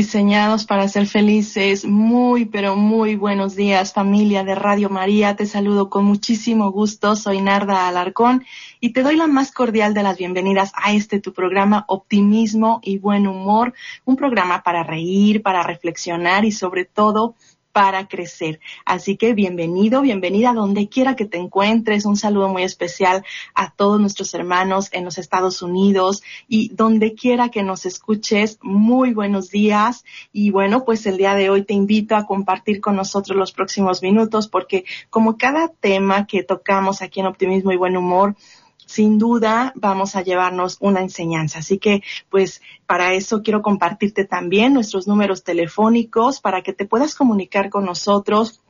Diseñados para ser felices. Muy, pero muy buenos días, familia de Radio María. Te saludo con muchísimo gusto. Soy Narda Alarcón y te doy la más cordial de las bienvenidas a este tu programa Optimismo y Buen Humor. Un programa para reír, para reflexionar y sobre todo para crecer. Así que bienvenido, bienvenida donde quiera que te encuentres. Un saludo muy especial a todos nuestros hermanos en los Estados Unidos y donde quiera que nos escuches. Muy buenos días. Y bueno, pues el día de hoy te invito a compartir con nosotros los próximos minutos porque como cada tema que tocamos aquí en Optimismo y Buen Humor, sin duda vamos a llevarnos una enseñanza. Así que, pues, para eso quiero compartirte también nuestros números telefónicos para que te puedas comunicar con nosotros.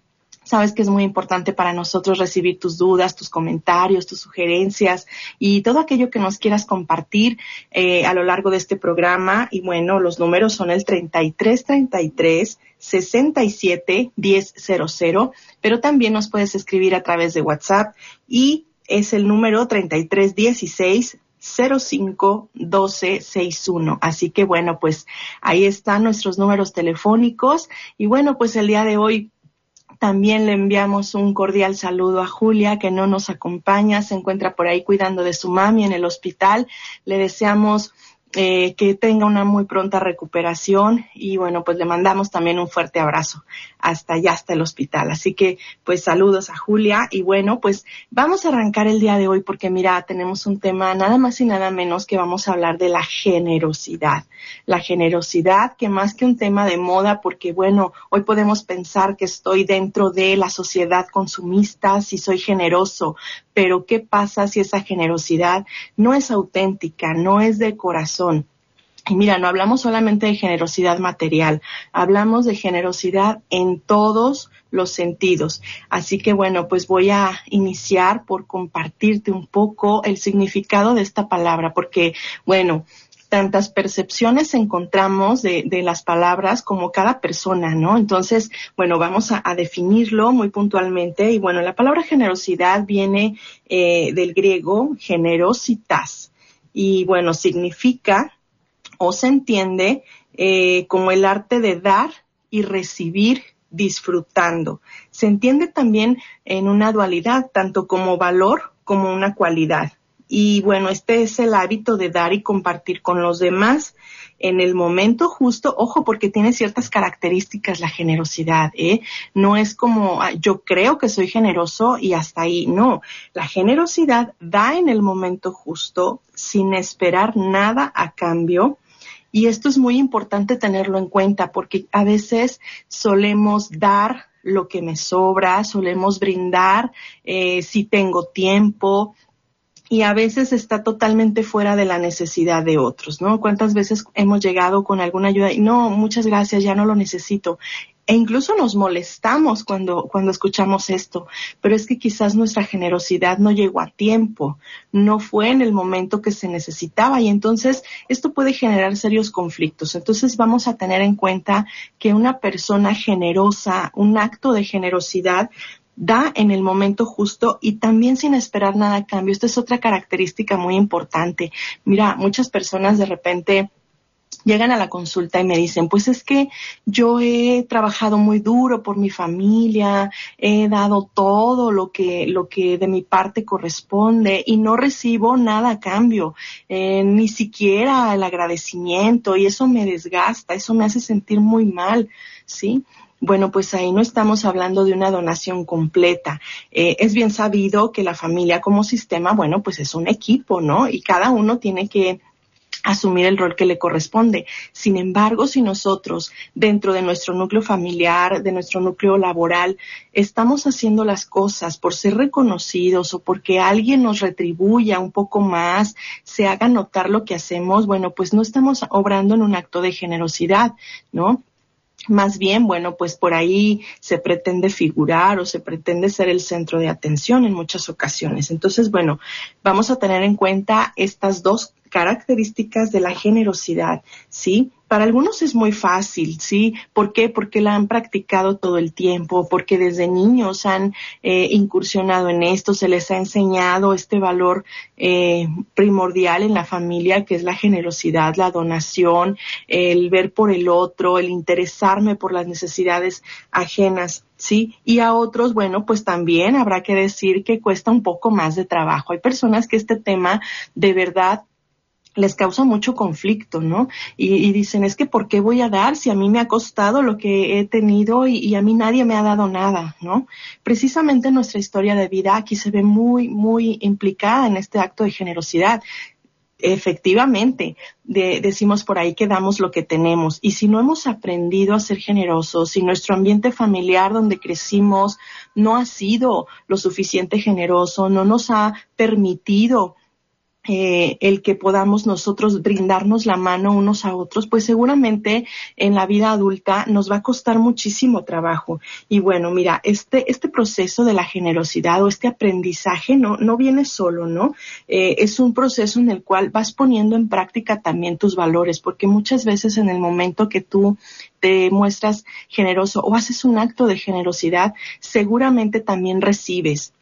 Sabes que es muy importante para nosotros recibir tus dudas, tus comentarios, tus sugerencias y todo aquello que nos quieras compartir eh, a lo largo de este programa. Y bueno, los números son el 3333 67 1000, pero también nos puedes escribir a través de WhatsApp y es el número 3316 05 1261. Así que bueno, pues ahí están nuestros números telefónicos. Y bueno, pues el día de hoy también le enviamos un cordial saludo a Julia, que no nos acompaña, se encuentra por ahí cuidando de su mami en el hospital. Le deseamos eh, que tenga una muy pronta recuperación y bueno, pues le mandamos también un fuerte abrazo hasta allá, hasta el hospital. Así que pues saludos a Julia y bueno, pues vamos a arrancar el día de hoy porque mira, tenemos un tema nada más y nada menos que vamos a hablar de la generosidad. La generosidad que más que un tema de moda porque bueno, hoy podemos pensar que estoy dentro de la sociedad consumista si soy generoso, pero ¿qué pasa si esa generosidad no es auténtica, no es de corazón? Y mira, no hablamos solamente de generosidad material, hablamos de generosidad en todos los sentidos. Así que bueno, pues voy a iniciar por compartirte un poco el significado de esta palabra, porque bueno, tantas percepciones encontramos de, las palabras como cada persona, ¿no? Entonces, bueno, vamos a, definirlo muy puntualmente. Y bueno, la palabra generosidad viene eh, del griego generositas. Y bueno, significa o se entiende eh, como el arte de dar y recibir disfrutando. Se entiende también en una dualidad, tanto como valor como una cualidad. Y bueno, este es el hábito de dar y compartir con los demás en el momento justo, ojo, porque tiene ciertas características la generosidad, ¿eh? No es como yo creo que soy generoso y hasta ahí, no. La generosidad da en el momento justo sin esperar nada a cambio. Y esto es muy importante tenerlo en cuenta porque a veces solemos dar lo que me sobra, solemos brindar eh, si tengo tiempo, y a veces está totalmente fuera de la necesidad de otros, ¿no? ¿Cuántas veces hemos llegado con alguna ayuda y no, muchas gracias, ya no lo necesito? E incluso nos molestamos cuando, cuando escuchamos esto, pero es que quizás nuestra generosidad no llegó a tiempo, no fue en el momento que se necesitaba y entonces esto puede generar serios conflictos. Entonces vamos a tener en cuenta que una persona generosa, un acto de generosidad da en el momento justo y también sin esperar nada a cambio. Esta es otra característica muy importante. Mira, muchas personas de repente llegan a la consulta y me dicen, pues es que yo he trabajado muy duro por mi familia, he dado todo lo que, lo que de mi parte corresponde y no recibo nada a cambio, eh, ni siquiera el agradecimiento y eso me desgasta, eso me hace sentir muy mal, ¿sí? Bueno, pues ahí no estamos hablando de una donación completa. Eh, es bien sabido que la familia como sistema, bueno, pues es un equipo, ¿no? Y cada uno tiene que asumir el rol que le corresponde. Sin embargo, si nosotros dentro de nuestro núcleo familiar, de nuestro núcleo laboral, estamos haciendo las cosas por ser reconocidos o porque alguien nos retribuya un poco más, se haga notar lo que hacemos, bueno, pues no estamos obrando en un acto de generosidad, ¿no? Más bien, bueno, pues por ahí se pretende figurar o se pretende ser el centro de atención en muchas ocasiones. Entonces, bueno, vamos a tener en cuenta estas dos características de la generosidad, ¿sí? Para algunos es muy fácil, ¿sí? ¿Por qué? Porque la han practicado todo el tiempo, porque desde niños han eh, incursionado en esto, se les ha enseñado este valor eh, primordial en la familia, que es la generosidad, la donación, el ver por el otro, el interesarme por las necesidades ajenas. ¿sí? Y a otros, bueno, pues también habrá que decir que cuesta un poco más de trabajo. Hay personas que este tema de verdad les causa mucho conflicto, ¿no? Y, dicen, es que ¿por qué voy a dar si a mí me ha costado lo que he tenido y, a mí nadie me ha dado nada, ¿no? Precisamente nuestra historia de vida aquí se ve muy, muy implicada en este acto de generosidad. Efectivamente, de, decimos por ahí que damos lo que tenemos y si no hemos aprendido a ser generosos, si nuestro ambiente familiar donde crecimos no ha sido lo suficiente generoso, no nos ha permitido eh, el que podamos nosotros brindarnos la mano unos a otros, pues seguramente en la vida adulta nos va a costar muchísimo trabajo. Y bueno, mira, este, este proceso de la generosidad o este aprendizaje no, no viene solo, ¿no? Eh, es un proceso en el cual vas poniendo en práctica también tus valores, porque muchas veces en el momento que tú te muestras generoso o haces un acto de generosidad, seguramente también recibes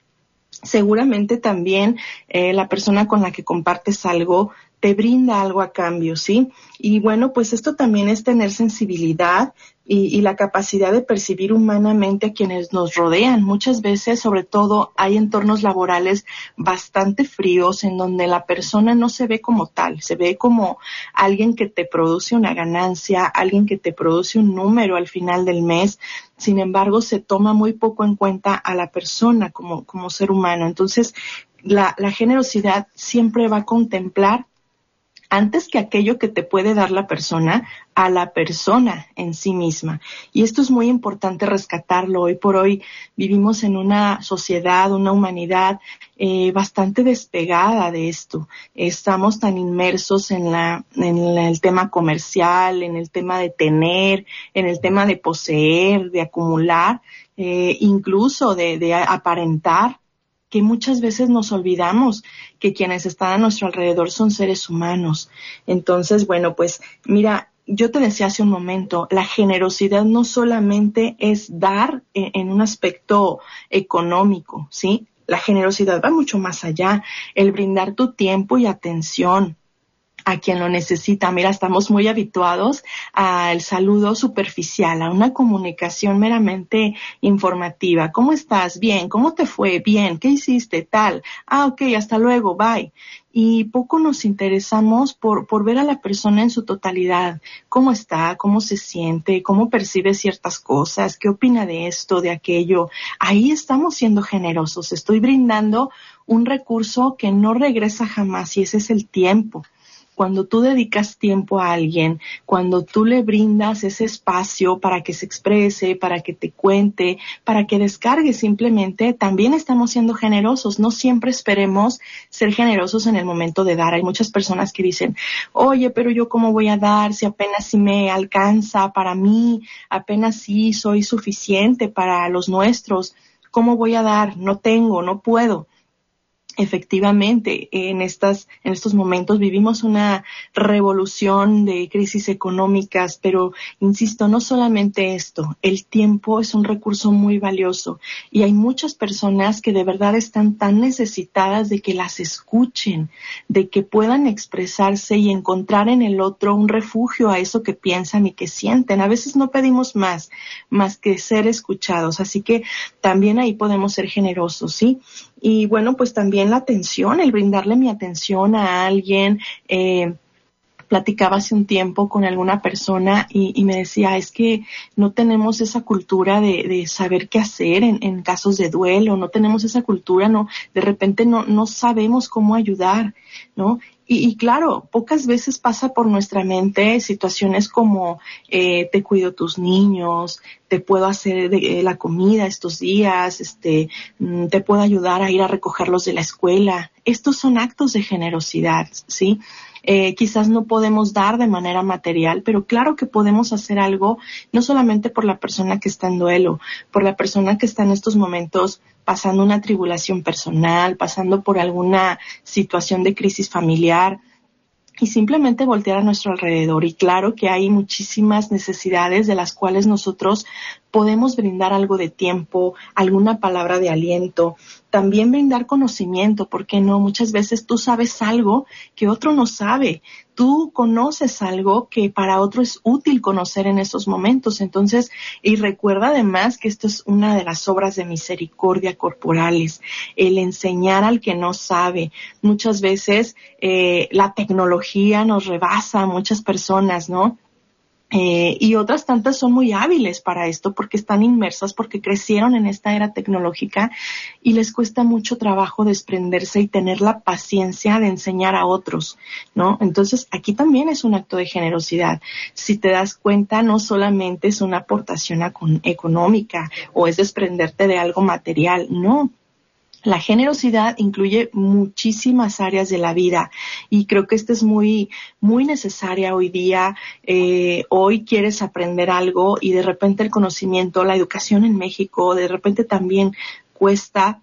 seguramente también eh, la persona con la que compartes algo te brinda algo a cambio, ¿sí? Y bueno, pues esto también es tener sensibilidad y, la capacidad de percibir humanamente a quienes nos rodean. Muchas veces, sobre todo, hay entornos laborales bastante fríos en donde la persona no se ve como tal, se ve como alguien que te produce una ganancia, alguien que te produce un número al final del mes. Sin embargo, se toma muy poco en cuenta a la persona como, como ser humano. Entonces, la, la generosidad siempre va a contemplar antes que aquello que te puede dar la persona, a la persona en sí misma. Y esto es muy importante rescatarlo. Hoy por hoy vivimos en una sociedad, una humanidad eh, bastante despegada de esto. Estamos tan inmersos en, la, en el tema comercial, en el tema de tener, en el tema de poseer, de acumular, eh, incluso de, de aparentar que muchas veces nos olvidamos que quienes están a nuestro alrededor son seres humanos. Entonces, bueno, pues mira, yo te decía hace un momento, la generosidad no solamente es dar en, un aspecto económico, ¿sí? La generosidad va mucho más allá, el brindar tu tiempo y atención, a quien lo necesita. Mira, estamos muy habituados al saludo superficial, a una comunicación meramente informativa. ¿Cómo estás? Bien. ¿Cómo te fue? Bien. ¿Qué hiciste? Tal. Ah, ok, hasta luego. Bye y poco nos interesamos por, por ver a la persona en su totalidad, cómo está, cómo se siente, cómo percibe ciertas cosas, qué opina de esto, de aquello. Ahí estamos siendo generosos, estoy brindando un recurso que no regresa jamás y ese es el tiempo cuando tú dedicas tiempo a alguien, cuando tú le brindas ese espacio para que se exprese, para que te cuente, para que descargue simplemente, también estamos siendo generosos. No siempre esperemos ser generosos en el momento de dar. Hay muchas personas que dicen, oye, pero yo cómo voy a dar si apenas si me alcanza para mí, apenas si soy suficiente para los nuestros. ¿Cómo voy a dar? No tengo, no puedo efectivamente en estas en estos momentos vivimos una revolución de crisis económicas pero insisto no solamente esto el tiempo es un recurso muy valioso y hay muchas personas que de verdad están tan necesitadas de que las escuchen de que puedan expresarse y encontrar en el otro un refugio a eso que piensan y que sienten. A veces no pedimos más más que ser escuchados así que también ahí podemos ser generosos sí y bueno, pues también la atención, el brindarle mi atención a alguien, eh, platicaba hace un tiempo con alguna persona y, me decía, es que no tenemos esa cultura de, saber qué hacer en, casos de duelo, no tenemos esa cultura, no, de repente no, no sabemos cómo ayudar, ¿no? Y, claro, pocas veces pasa por nuestra mente situaciones como eh, te cuido tus niños, te puedo hacer de, la comida estos días, este, mm, te puedo ayudar a ir a recogerlos de la escuela. Estos son actos de generosidad, ¿sí? Eh, quizás no podemos dar de manera material, pero claro que podemos hacer algo no solamente por la persona que está en duelo, por la persona que está en estos momentos pasando una tribulación personal, pasando por alguna situación de crisis familiar, y simplemente voltear a nuestro alrededor. Y claro que hay muchísimas necesidades de las cuales nosotros podemos brindar algo de tiempo, alguna palabra de aliento, también brindar conocimiento, porque no, muchas veces tú sabes algo que otro no sabe, tú conoces algo que para otro es útil conocer en estos momentos. Entonces, y recuerda además que esto es una de las obras de misericordia corporales, el enseñar al que no sabe. Muchas veces eh, la tecnología nos rebasa a muchas personas, ¿no? Eh, y otras tantas son muy hábiles para esto porque están inmersas, porque crecieron en esta era tecnológica y les cuesta mucho trabajo desprenderse y tener la paciencia de enseñar a otros, ¿no? Entonces aquí también es un acto de generosidad. Si te das cuenta, no solamente es una aportación económica o es desprenderte de algo material, no, la generosidad incluye muchísimas áreas de la vida y creo que esta es muy, muy necesaria hoy día. Eh, hoy quieres aprender algo y de repente el conocimiento, la educación en México, de repente también cuesta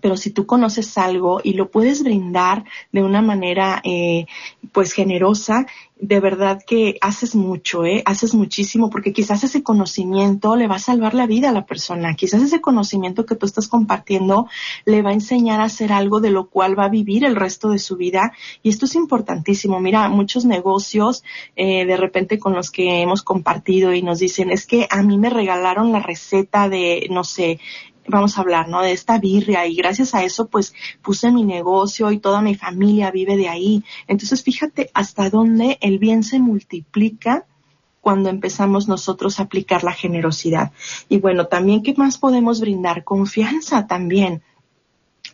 pero si tú conoces algo y lo puedes brindar de una manera eh, pues generosa, de verdad que haces mucho, ¿eh? haces muchísimo, porque quizás ese conocimiento le va a salvar la vida a la persona, quizás ese conocimiento que tú estás compartiendo le va a enseñar a hacer algo de lo cual va a vivir el resto de su vida y esto es importantísimo. Mira, muchos negocios eh, de repente con los que hemos compartido y nos dicen, es que a mí me regalaron la receta de, no sé, vamos a hablar, ¿no? De esta birria y gracias a eso pues puse mi negocio y toda mi familia vive de ahí. Entonces fíjate hasta dónde el bien se multiplica cuando empezamos nosotros a aplicar la generosidad. Y bueno, también, ¿qué más podemos brindar? Confianza también.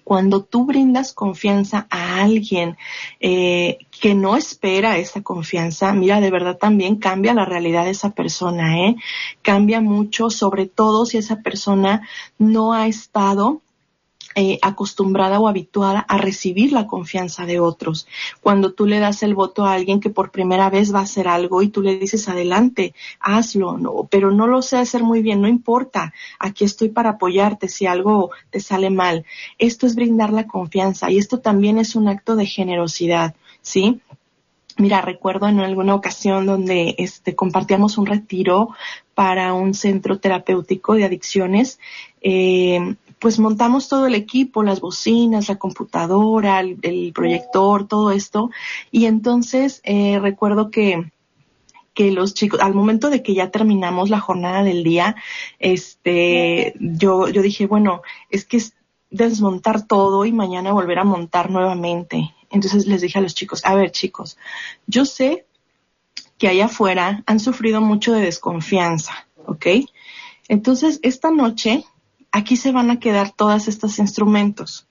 Cuando tú brindas confianza a alguien eh, que no espera esa confianza, mira, de verdad también cambia la realidad de esa persona, ¿eh? Cambia mucho, sobre todo si esa persona no ha estado eh, acostumbrada o habituada a recibir la confianza de otros. Cuando tú le das el voto a alguien que por primera vez va a hacer algo y tú le dices adelante, hazlo, no, pero no lo sé hacer muy bien, no importa, aquí estoy para apoyarte si algo te sale mal. Esto es brindar la confianza y esto también es un acto de generosidad, ¿sí? Mira, recuerdo en alguna ocasión donde este, compartíamos un retiro para un centro terapéutico de adicciones. Eh, pues montamos todo el equipo, las bocinas, la computadora, el, proyector, todo esto. Y entonces eh, recuerdo que que los chicos, al momento de que ya terminamos la jornada del día, este, yo, yo dije, bueno, es que es desmontar todo y mañana volver a montar nuevamente. Entonces les dije a los chicos, a ver chicos, yo sé que allá afuera han sufrido mucho de desconfianza, ¿ok? Entonces, esta noche aquí se van a quedar todos estos instrumentos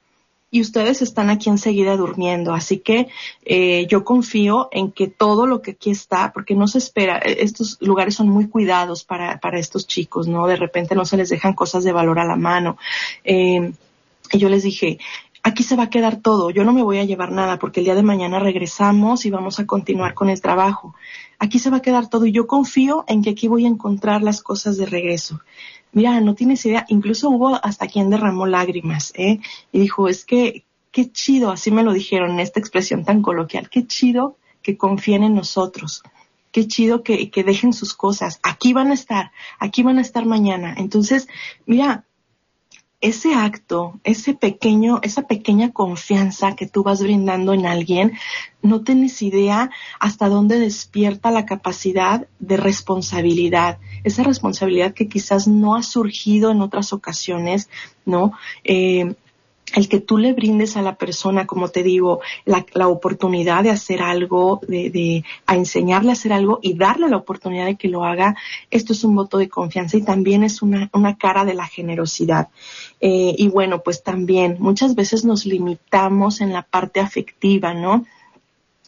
y ustedes están aquí enseguida durmiendo. Así que eh, yo confío en que todo lo que aquí está, porque no se espera, eh, estos lugares son muy cuidados para, para estos chicos, ¿no? De repente no se les dejan cosas de valor a la mano. Eh, y yo les dije, aquí se va a quedar todo, yo no me voy a llevar nada porque el día de mañana regresamos y vamos a continuar con el trabajo. Aquí se va a quedar todo y yo confío en que aquí voy a encontrar las cosas de regreso. Mira, no tienes idea, incluso hubo hasta quien derramó lágrimas, ¿eh? Y dijo, es que, qué chido, así me lo dijeron en esta expresión tan coloquial, qué chido que confíen en nosotros, qué chido que, que dejen sus cosas, aquí van a estar, aquí van a estar mañana. Entonces, mira, ese acto, ese pequeño, esa pequeña confianza que tú vas brindando en alguien, no tienes idea hasta dónde despierta la capacidad de responsabilidad, esa responsabilidad que quizás no ha surgido en otras ocasiones, ¿no? Eh, el que tú le brindes a la persona, como te digo, la, la oportunidad de hacer algo, de, de, a enseñarle a hacer algo y darle la oportunidad de que lo haga, esto es un voto de confianza y también es una, una cara de la generosidad. Eh, y bueno, pues también muchas veces nos limitamos en la parte afectiva, ¿no?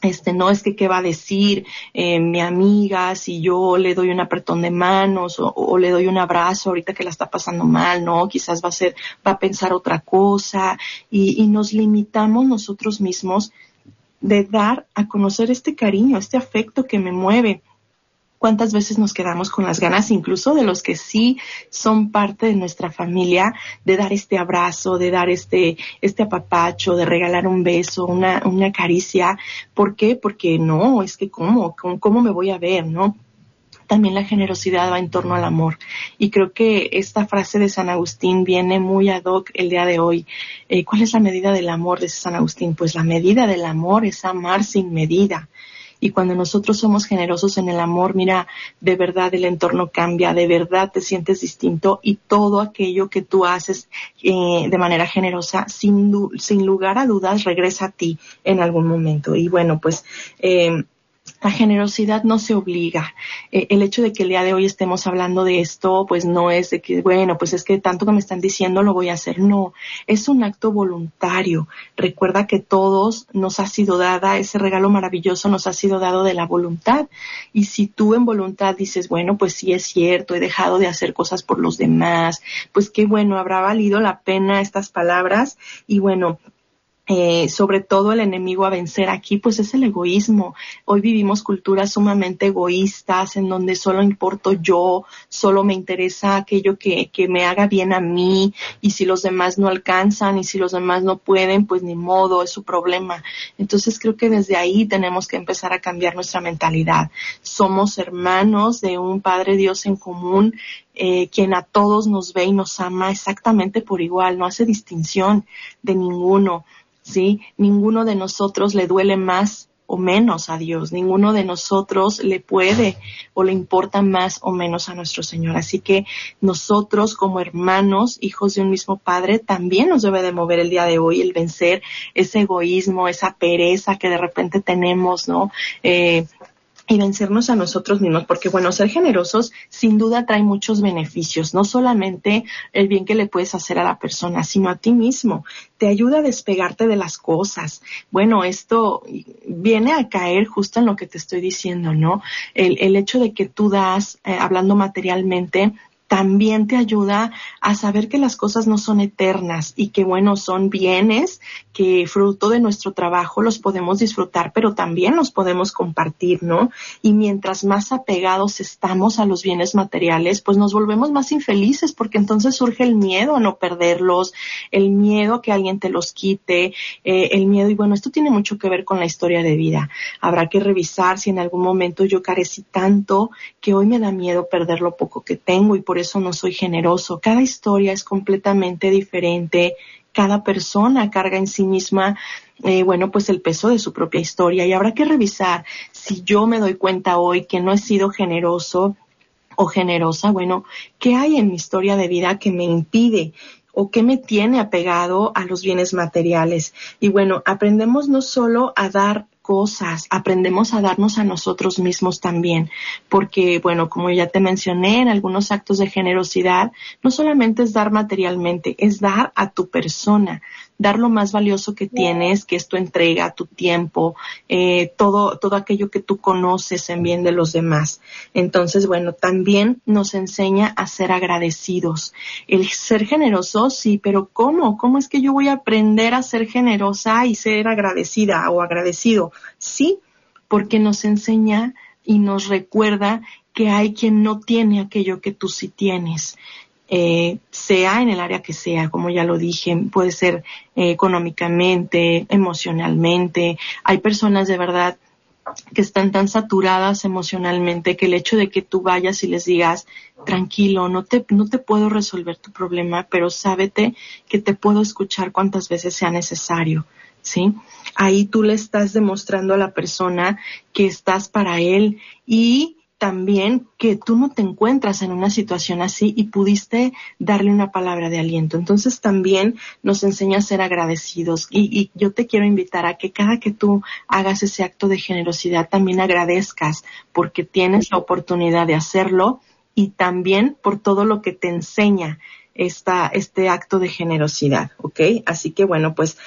Este, no es que qué va a decir eh, mi amiga si yo le doy un apretón de manos o, le doy un abrazo ahorita que la está pasando mal, no, quizás va a ser, va a pensar otra cosa. Y, y nos limitamos nosotros mismos de dar a conocer este cariño, este afecto que me mueve cuántas veces nos quedamos con las ganas, incluso de los que sí son parte de nuestra familia, de dar este abrazo, de dar este, este apapacho, de regalar un beso, una, una caricia. ¿Por qué? Porque no, es que cómo, cómo, me voy a ver, ¿no? también la generosidad va en torno al amor. Y creo que esta frase de San Agustín viene muy ad hoc el día de hoy. Eh, ¿Cuál es la medida del amor de San Agustín? Pues la medida del amor es amar sin medida. Y cuando nosotros somos generosos en el amor, mira, de verdad el entorno cambia, de verdad te sientes distinto y todo aquello que tú haces eh, de manera generosa, sin, sin lugar a dudas, regresa a ti en algún momento. Y bueno, pues eh, la generosidad no se obliga. Eh, el hecho de que el día de hoy estemos hablando de esto, pues no es de que, bueno, pues es que tanto que me están diciendo lo voy a hacer. No, es un acto voluntario. Recuerda que todos nos ha sido dada, ese regalo maravilloso nos ha sido dado de la voluntad. Y si tú en voluntad dices, bueno, pues sí es cierto, he dejado de hacer cosas por los demás, pues qué bueno, habrá valido la pena estas palabras. Y bueno, eh, sobre todo el enemigo a vencer aquí, pues es el egoísmo. Hoy vivimos culturas sumamente egoístas en donde solo importo yo, solo me interesa aquello que, que me haga bien a mí y si los demás no alcanzan y si los demás no pueden, pues ni modo, es su problema. Entonces creo que desde ahí tenemos que empezar a cambiar nuestra mentalidad. Somos hermanos de un Padre Dios en común eh, quien a todos nos ve y nos ama exactamente por igual, no hace distinción de ninguno. ¿Sí? Ninguno de nosotros le duele más o menos a Dios, ninguno de nosotros le puede o le importa más o menos a nuestro Señor. Así que nosotros como hermanos, hijos de un mismo Padre, también nos debe de mover el día de hoy el vencer ese egoísmo, esa pereza que de repente tenemos, ¿no? Eh, y vencernos a nosotros mismos, porque bueno, ser generosos sin duda trae muchos beneficios, no solamente el bien que le puedes hacer a la persona, sino a ti mismo. Te ayuda a despegarte de las cosas. Bueno, esto viene a caer justo en lo que te estoy diciendo, ¿no? El, el hecho de que tú das, eh, hablando materialmente, también te ayuda a saber que las cosas no son eternas y que, bueno, son bienes que fruto de nuestro trabajo los podemos disfrutar, pero también los podemos compartir, ¿no? Y mientras más apegados estamos a los bienes materiales, pues nos volvemos más infelices porque entonces surge el miedo a no perderlos, el miedo a que alguien te los quite, eh, el miedo, y bueno, esto tiene mucho que ver con la historia de vida. Habrá que revisar si en algún momento yo carecí tanto que hoy me da miedo perder lo poco que tengo y por eso no soy generoso. Cada historia es completamente diferente. Cada persona carga en sí misma, eh, bueno, pues el peso de su propia historia y habrá que revisar si yo me doy cuenta hoy que no he sido generoso o generosa, bueno, ¿qué hay en mi historia de vida que me impide o qué me tiene apegado a los bienes materiales? Y bueno, aprendemos no solo a dar cosas, aprendemos a darnos a nosotros mismos también, porque bueno, como ya te mencioné, en algunos actos de generosidad, no solamente es dar materialmente, es dar a tu persona, dar lo más valioso que tienes, que es tu entrega, tu tiempo, eh, todo, todo aquello que tú conoces en bien de los demás. Entonces, bueno, también nos enseña a ser agradecidos. El ser generoso, sí, pero ¿cómo? ¿Cómo es que yo voy a aprender a ser generosa y ser agradecida o agradecido? Sí, porque nos enseña y nos recuerda que hay quien no tiene aquello que tú sí tienes. Eh, sea en el área que sea, como ya lo dije, puede ser eh, económicamente, emocionalmente. Hay personas de verdad que están tan saturadas emocionalmente que el hecho de que tú vayas y les digas, tranquilo, no te, no te puedo resolver tu problema, pero sábete que te puedo escuchar cuantas veces sea necesario, ¿sí? Ahí tú le estás demostrando a la persona que estás para él y también que tú no te encuentras en una situación así y pudiste darle una palabra de aliento. Entonces también nos enseña a ser agradecidos y, yo te quiero invitar a que cada que tú hagas ese acto de generosidad también agradezcas porque tienes la oportunidad de hacerlo y también por todo lo que te enseña esta, este acto de generosidad, ¿ok? Así que bueno, pues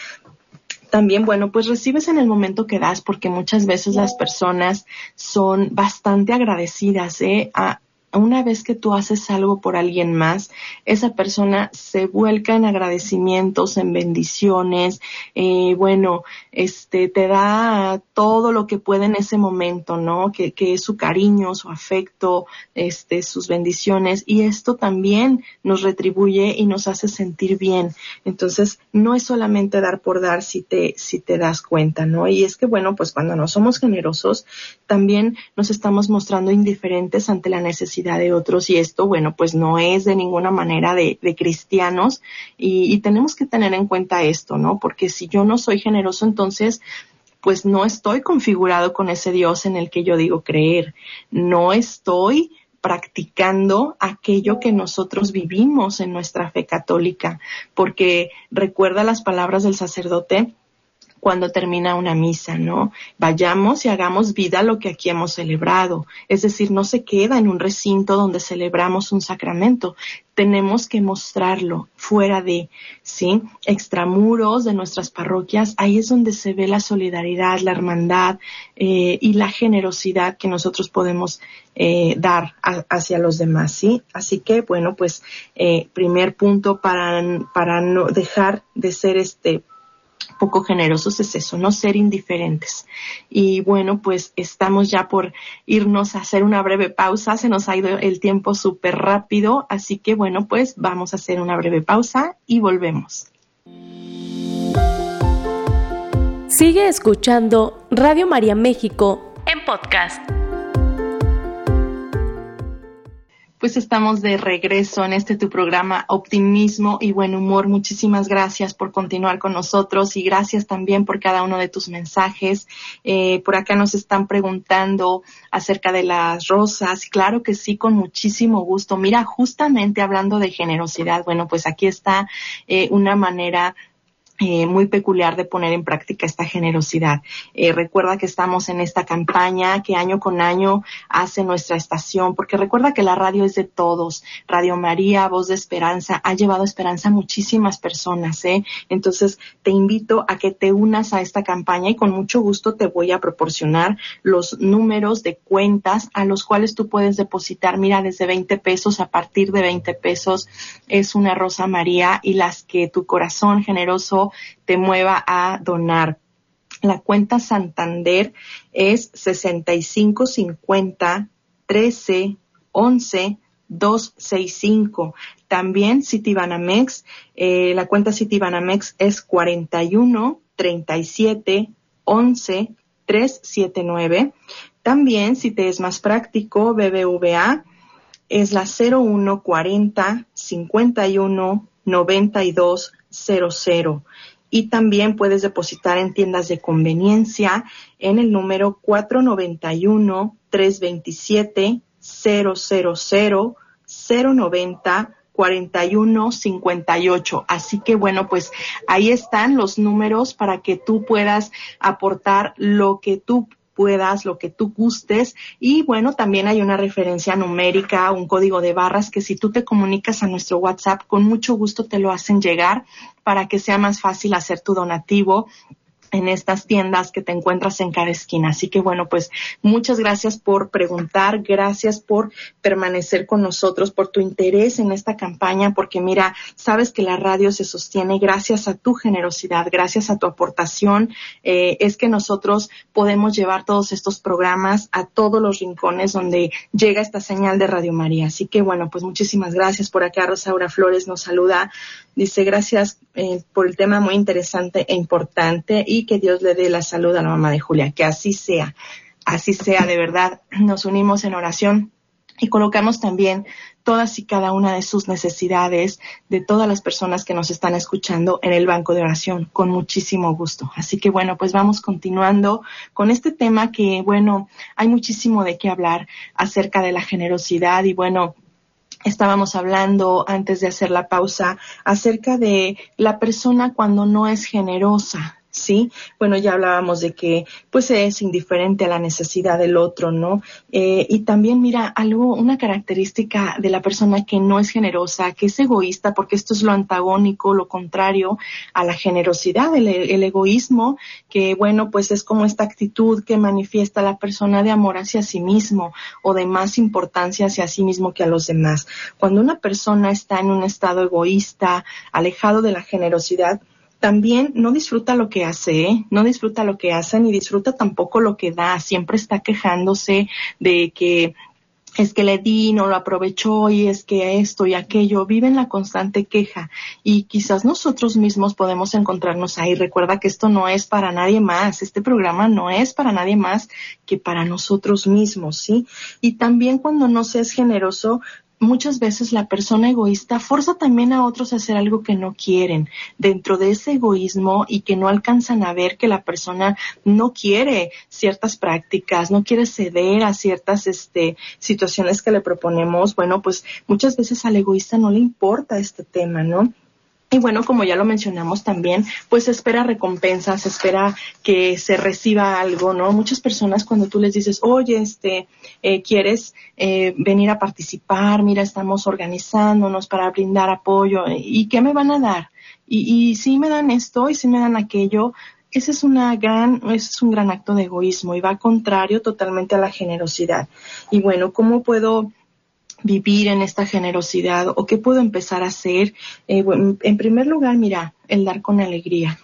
también, bueno, pues recibes en el momento que das, porque muchas veces las personas son bastante agradecidas, ¿eh? Una vez que tú haces algo por alguien más, esa persona se vuelca en agradecimientos, en bendiciones, eh, bueno, este, te da todo lo que puede en ese momento, ¿no? Que, que es su cariño, su afecto, este, sus bendiciones, y esto también nos retribuye y nos hace sentir bien. Entonces, no es solamente dar por dar si te, si te das cuenta, ¿no? Y es que, bueno, pues cuando no somos generosos, también nos estamos mostrando indiferentes ante la necesidad de otros y esto, bueno, pues no es de ninguna manera de, cristianos y, y tenemos que tener en cuenta esto, ¿no? Porque si yo no soy generoso, entonces pues no estoy configurado con ese Dios en el que yo digo creer, no estoy practicando aquello que nosotros vivimos en nuestra fe católica, porque recuerda las palabras del sacerdote cuando termina una misa, ¿no? Vayamos y hagamos vida lo que aquí hemos celebrado. Es decir, no se queda en un recinto donde celebramos un sacramento. Tenemos que mostrarlo fuera de, ¿sí? Extramuros de nuestras parroquias. Ahí es donde se ve la solidaridad, la hermandad eh, y la generosidad que nosotros podemos eh, dar hacia los demás, ¿sí? Así que, bueno, pues, eh, primer punto para, para no dejar de ser este poco generosos es eso, no ser indiferentes. Y bueno, pues estamos ya por irnos a hacer una breve pausa, se nos ha ido el tiempo súper rápido, así que bueno, pues vamos a hacer una breve pausa y volvemos. Sigue escuchando Radio María México en podcast. Pues estamos de regreso en este tu programa Optimismo y Buen Humor. Muchísimas gracias por continuar con nosotros y gracias también por cada uno de tus mensajes. Eh, por acá nos están preguntando acerca de las rosas. Claro que sí, con muchísimo gusto. Mira, justamente hablando de generosidad, bueno, pues aquí está eh, una manera eh, muy peculiar de poner en práctica esta generosidad. Eh, recuerda que estamos en esta campaña que año con año hace nuestra estación, porque recuerda que la radio es de todos. Radio María, Voz de Esperanza, ha llevado esperanza a muchísimas personas. ¿eh? Entonces, te invito a que te unas a esta campaña y con mucho gusto te voy a proporcionar los números de cuentas a los cuales tú puedes depositar. Mira, desde 20 pesos, a partir de 20 pesos es una Rosa María y las que tu corazón generoso te mueva a donar. La cuenta Santander es 6550 13 11 265. También Citibanamex, eh, la cuenta Citibanamex es 41 37 11 379. También, si te es más práctico, BBVA es la 0140 51 92 00 y también puedes depositar en tiendas de conveniencia en el número 491 327 000 090 4158. Así que bueno, pues ahí están los números para que tú puedas aportar lo que tú puedas, lo que tú gustes. Y bueno, también hay una referencia numérica, un código de barras que si tú te comunicas a nuestro WhatsApp, con mucho gusto te lo hacen llegar para que sea más fácil hacer tu donativo en estas tiendas que te encuentras en cada esquina. Así que bueno, pues muchas gracias por preguntar, gracias por permanecer con nosotros, por tu interés en esta campaña, porque mira, sabes que la radio se sostiene gracias a tu generosidad, gracias a tu aportación, eh, es que nosotros podemos llevar todos estos programas a todos los rincones donde llega esta señal de Radio María. Así que bueno, pues muchísimas gracias. Por acá Rosaura Flores nos saluda, dice gracias eh, por el tema muy interesante e importante y que Dios le dé la salud a la mamá de Julia, que así sea, así sea de verdad. Nos unimos en oración y colocamos también todas y cada una de sus necesidades de todas las personas que nos están escuchando en el banco de oración con muchísimo gusto. Así que bueno, pues vamos continuando con este tema que bueno, hay muchísimo de qué hablar acerca de la generosidad y bueno, estábamos hablando antes de hacer la pausa acerca de la persona cuando no es generosa, ¿sí? Bueno, ya hablábamos de que pues es indiferente a la necesidad del otro, ¿no? Eh, y también mira, algo, una característica de la persona que no es generosa, que es egoísta, porque esto es lo antagónico, lo contrario a la generosidad, el, el egoísmo, que bueno, pues es como esta actitud que manifiesta la persona de amor hacia sí mismo o de más importancia hacia sí mismo que a los demás. Cuando una persona está en un estado egoísta, alejado de la generosidad, también no disfruta lo que hace, ¿eh? no disfruta lo que hace ni disfruta tampoco lo que da. Siempre está quejándose de que es que le di, no lo aprovechó y es que esto y aquello, vive en la constante queja y quizás nosotros mismos podemos encontrarnos ahí. Recuerda que esto no es para nadie más, este programa no es para nadie más que para nosotros mismos, ¿sí? Y también cuando no seas generoso, muchas veces la persona egoísta forza también a otros a hacer algo que no quieren dentro de ese egoísmo y que no alcanzan a ver que la persona no quiere ciertas prácticas, no quiere ceder a ciertas este, situaciones que le proponemos. Bueno, pues muchas veces al egoísta no le importa este tema, ¿no? Y bueno, como ya lo mencionamos también, pues espera recompensas, espera que se reciba algo, ¿no? Muchas personas cuando tú les dices, oye, este, eh, quieres eh, venir a participar, mira, estamos organizándonos para brindar apoyo, ¿y qué me van a dar? Y, y si me dan esto y si me dan aquello, ese es una gran, ese es un gran acto de egoísmo y va contrario totalmente a la generosidad. Y bueno, ¿cómo puedo vivir en esta generosidad o qué puedo empezar a hacer? Eh, en primer lugar, mira, el dar con alegría.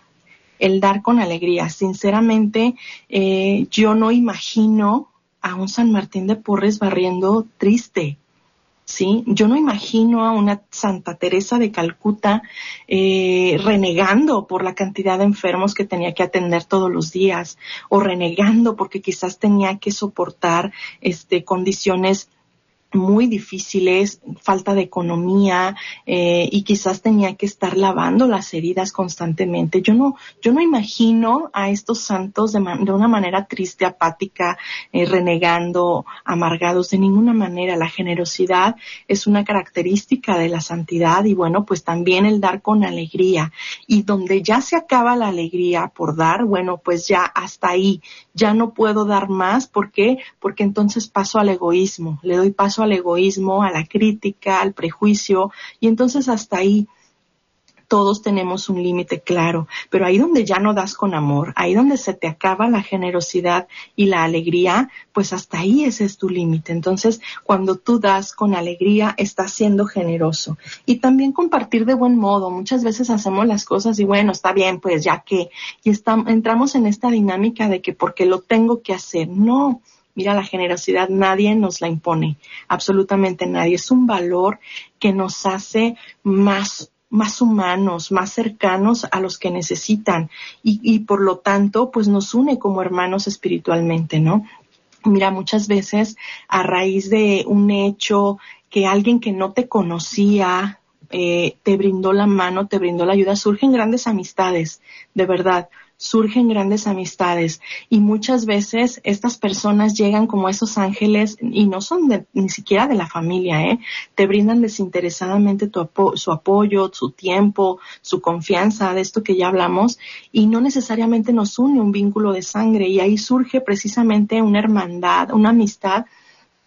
El dar con alegría. Sinceramente, eh, yo no imagino a un San Martín de Porres barriendo triste. ¿sí? Yo no imagino a una Santa Teresa de Calcuta eh, renegando por la cantidad de enfermos que tenía que atender todos los días o renegando porque quizás tenía que soportar este, condiciones muy difíciles, falta de economía eh, y quizás tenía que estar lavando las heridas constantemente. Yo no, yo no imagino a estos santos de, de una manera triste, apática, eh, renegando, amargados de ninguna manera. La generosidad es una característica de la santidad y bueno, pues también el dar con alegría. Y donde ya se acaba la alegría por dar, bueno, pues ya hasta ahí, ya no puedo dar más. ¿Por qué? Porque entonces paso al egoísmo, le doy paso al egoísmo, a la crítica, al prejuicio, y entonces hasta ahí todos tenemos un límite claro, pero ahí donde ya no das con amor, ahí donde se te acaba la generosidad y la alegría, pues hasta ahí ese es tu límite. Entonces, cuando tú das con alegría, estás siendo generoso. Y también compartir de buen modo. Muchas veces hacemos las cosas y bueno, está bien, pues ya que, y entramos en esta dinámica de que porque lo tengo que hacer. No, Mira, la generosidad nadie nos la impone, absolutamente nadie. Es un valor que nos hace más más humanos, más cercanos a los que necesitan y, por lo tanto, pues nos une como hermanos espiritualmente, ¿no? Mira, muchas veces a raíz de un hecho que alguien que no te conocía eh, te brindó la mano, te brindó la ayuda, surgen grandes amistades, de verdad surgen grandes amistades y muchas veces estas personas llegan como esos ángeles y no son ni siquiera de la familia, ¿eh? Te brindan desinteresadamente tu su apoyo, su tiempo, su confianza, de esto que ya hablamos, y no necesariamente nos une un vínculo de sangre y ahí surge precisamente una hermandad, una amistad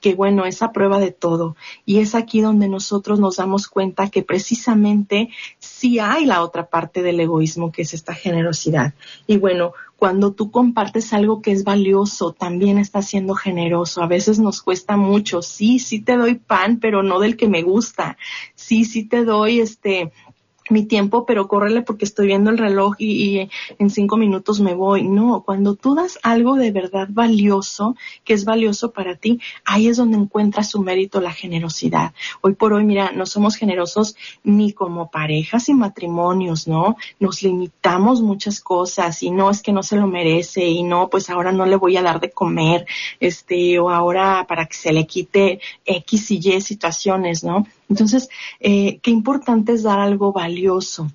que bueno, es a prueba de todo. Y es aquí donde nosotros nos damos cuenta que precisamente sí hay la otra parte del egoísmo, que es esta generosidad. Y bueno, cuando tú compartes algo que es valioso, también estás siendo generoso. A veces nos cuesta mucho. Sí, sí te doy pan, pero no del que me gusta. Sí, sí te doy este mi tiempo, pero córrele porque estoy viendo el reloj y, en cinco minutos me voy. No, cuando tú das algo de verdad valioso, que es valioso para ti, ahí es donde encuentra su mérito la generosidad. Hoy por hoy, mira, no somos generosos ni como parejas y matrimonios, ¿no? Nos limitamos muchas cosas y no es que no se lo merece y no, pues ahora no le voy a dar de comer, este, o ahora para que se le quite X y Y situaciones, ¿no? Entonces, eh, qué importante es dar algo valioso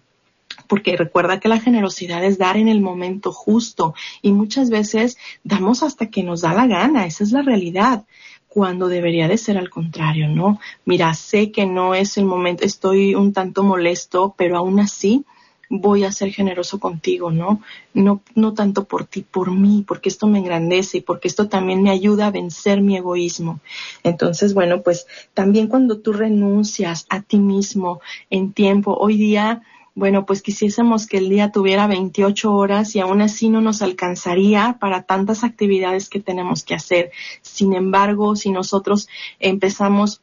porque recuerda que la generosidad es dar en el momento justo y muchas veces damos hasta que nos da la gana, esa es la realidad, cuando debería de ser al contrario, ¿no? Mira, sé que no es el momento, estoy un tanto molesto, pero aún así voy a ser generoso contigo, ¿no? No, no tanto por ti, por mí, porque esto me engrandece y porque esto también me ayuda a vencer mi egoísmo. Entonces, bueno, pues también cuando tú renuncias a ti mismo en tiempo, hoy día, bueno, pues quisiésemos que el día tuviera 28 horas y aún así no nos alcanzaría para tantas actividades que tenemos que hacer. Sin embargo, si nosotros empezamos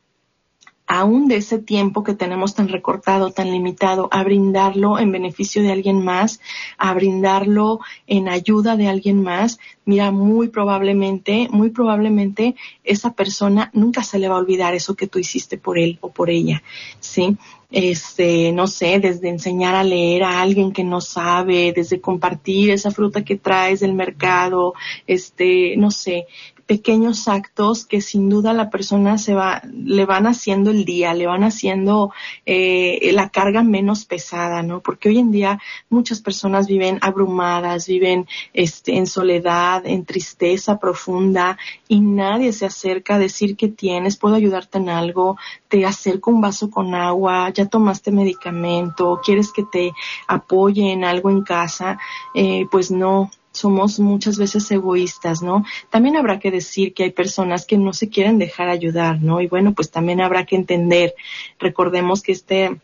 aún de ese tiempo que tenemos tan recortado, tan limitado, a brindarlo en beneficio de alguien más, a brindarlo en ayuda de alguien más, mira, muy probablemente, muy probablemente esa persona nunca se le va a olvidar eso que tú hiciste por él o por ella, ¿sí? Este, no sé, desde enseñar a leer a alguien que no sabe, desde compartir esa fruta que traes del mercado, este, no sé, pequeños actos que sin duda la persona se va, le van haciendo el día, le van haciendo eh, la carga menos pesada, ¿no? Porque hoy en día muchas personas viven abrumadas, viven este, en soledad, en tristeza profunda y nadie se acerca a decir que tienes, puedo ayudarte en algo, te acerco un vaso con agua, ya tomaste medicamento, quieres que te apoye en algo en casa, eh, pues no, somos muchas veces egoístas, ¿no? También habrá que decir que hay personas que no se quieren dejar ayudar, ¿no? Y bueno, pues también habrá que entender, recordemos que este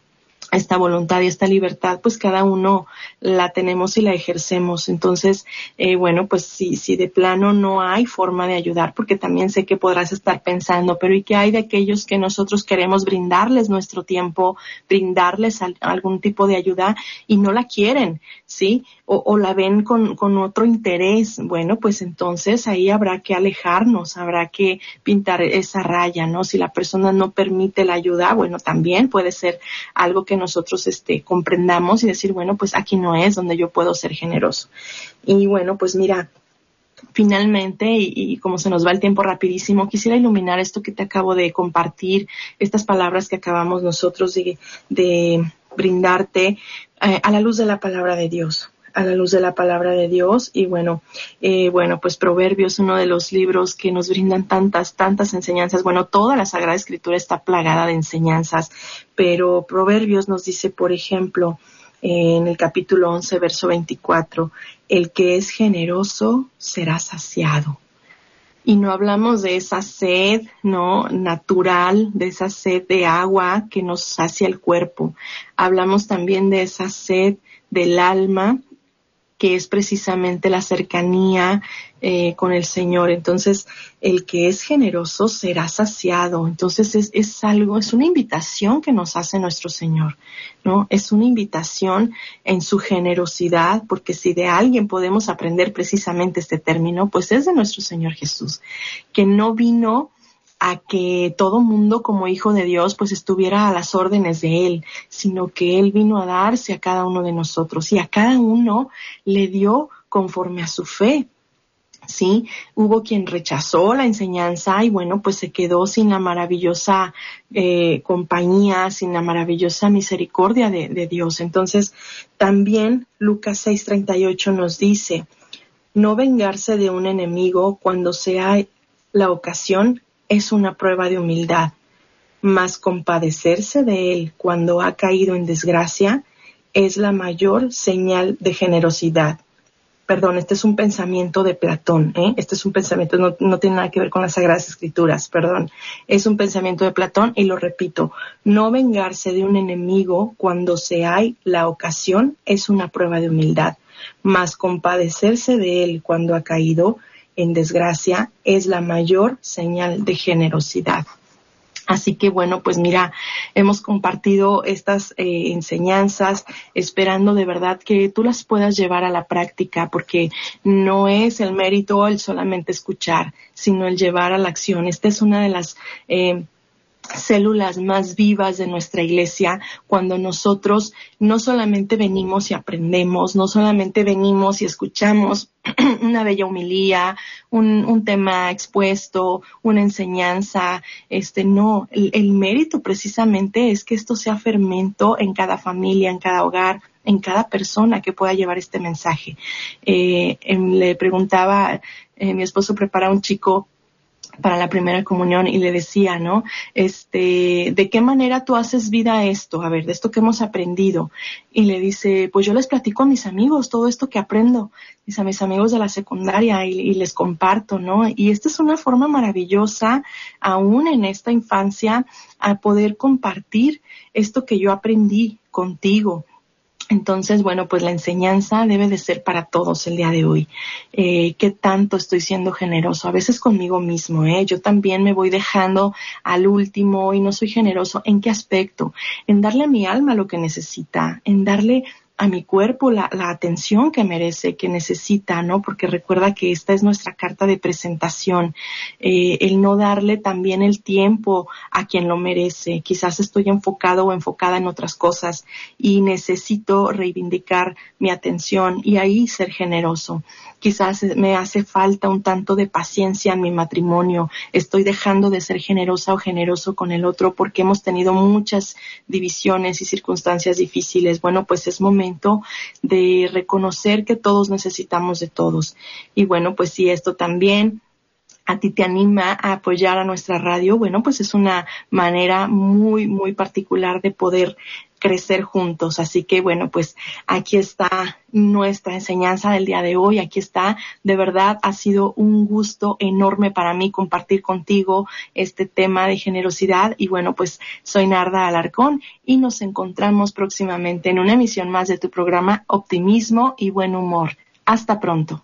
esta voluntad y esta libertad, pues cada uno la tenemos y la ejercemos. Entonces, eh, bueno, pues si, si de plano no hay forma de ayudar, porque también sé que podrás estar pensando, pero ¿y qué hay de aquellos que nosotros queremos brindarles nuestro tiempo, brindarles algún tipo de ayuda y no la quieren, ¿sí? O, la ven con, con otro interés. Bueno, pues entonces ahí habrá que alejarnos, habrá que pintar esa raya, ¿no? Si la persona no permite la ayuda, bueno, también puede ser algo que nosotros este, comprendamos y decir, bueno, pues aquí no es donde yo puedo ser generoso. Y bueno, pues mira, finalmente, y, como se nos va el tiempo rapidísimo, quisiera iluminar esto que te acabo de compartir, estas palabras que acabamos nosotros de, brindarte eh, a la luz de la palabra de Dios a la luz de la palabra de Dios y bueno, eh, bueno, pues Proverbios, uno de los libros que nos brindan tantas, tantas enseñanzas. Bueno, toda la Sagrada Escritura está plagada de enseñanzas, pero Proverbios nos dice, por ejemplo, en el capítulo 11, verso 24, el que es generoso será saciado. Y no hablamos de esa sed, ¿no? Natural, de esa sed de agua que nos sacia el cuerpo. Hablamos también de esa sed del alma que es precisamente la cercanía eh, con el Señor. Entonces, el que es generoso será saciado. Entonces, es, es, algo, es una invitación que nos hace nuestro Señor, ¿no? Es una invitación en su generosidad, porque si de alguien podemos aprender precisamente este término, pues es de nuestro Señor Jesús, que no vino a que todo mundo como hijo de Dios pues estuviera a las órdenes de Él, sino que Él vino a darse a cada uno de nosotros y a cada uno le dio conforme a su fe. Sí, hubo quien rechazó la enseñanza y bueno, pues se quedó sin la maravillosa eh, compañía, sin la maravillosa misericordia de, de Dios. Entonces, también Lucas 6:38 nos dice, no vengarse de un enemigo cuando sea la ocasión es una prueba de humildad, mas compadecerse de él cuando ha caído en desgracia es la mayor señal de generosidad. Perdón, este es un pensamiento de Platón, ¿eh? este es un pensamiento, no, no tiene nada que ver con las Sagradas Escrituras, perdón, es un pensamiento de Platón y lo repito, no vengarse de un enemigo cuando se hay la ocasión es una prueba de humildad, mas compadecerse de él cuando ha caído en desgracia es la mayor señal de generosidad. Así que bueno, pues mira, hemos compartido estas eh, enseñanzas esperando de verdad que tú las puedas llevar a la práctica porque no es el mérito el solamente escuchar, sino el llevar a la acción. Esta es una de las eh, células más vivas de nuestra iglesia cuando nosotros no solamente venimos y aprendemos, no solamente venimos y escuchamos una bella humilía, un, un tema expuesto, una enseñanza, este no, el, mérito precisamente es que esto sea fermento en cada familia, en cada hogar, en cada persona que pueda llevar este mensaje. Eh, em, le preguntaba, eh, mi esposo prepara un chico para la primera comunión y le decía, ¿no? Este, ¿de qué manera tú haces vida esto? A ver, de esto que hemos aprendido. Y le dice, pues yo les platico a mis amigos todo esto que aprendo, dice a mis amigos de la secundaria y, y les comparto, ¿no? Y esta es una forma maravillosa, aún en esta infancia, a poder compartir esto que yo aprendí contigo. Entonces, bueno, pues la enseñanza debe de ser para todos el día de hoy. Eh, ¿Qué tanto estoy siendo generoso? A veces conmigo mismo, ¿eh? Yo también me voy dejando al último y no soy generoso. ¿En qué aspecto? En darle a mi alma lo que necesita, en darle a mi cuerpo la, atención que merece, que necesita, ¿no? Porque recuerda que esta es nuestra carta de presentación, eh, el no darle también el tiempo a quien lo merece. Quizás estoy enfocado o enfocada en otras cosas y necesito reivindicar mi atención y ahí ser generoso. Quizás me hace falta un tanto de paciencia en mi matrimonio. Estoy dejando de ser generosa o generoso con el otro porque hemos tenido muchas divisiones y circunstancias difíciles. Bueno, pues es momento de reconocer que todos necesitamos de todos. Y bueno, pues si esto también a ti te anima a apoyar a nuestra radio, bueno, pues es una manera muy, muy particular de poder crecer juntos. Así que bueno, pues aquí está nuestra enseñanza del día de hoy. Aquí está, de verdad ha sido un gusto enorme para mí compartir contigo este tema de generosidad. Y bueno, pues soy Narda Alarcón y nos encontramos próximamente en una emisión más de tu programa Optimismo y Buen Humor. Hasta pronto.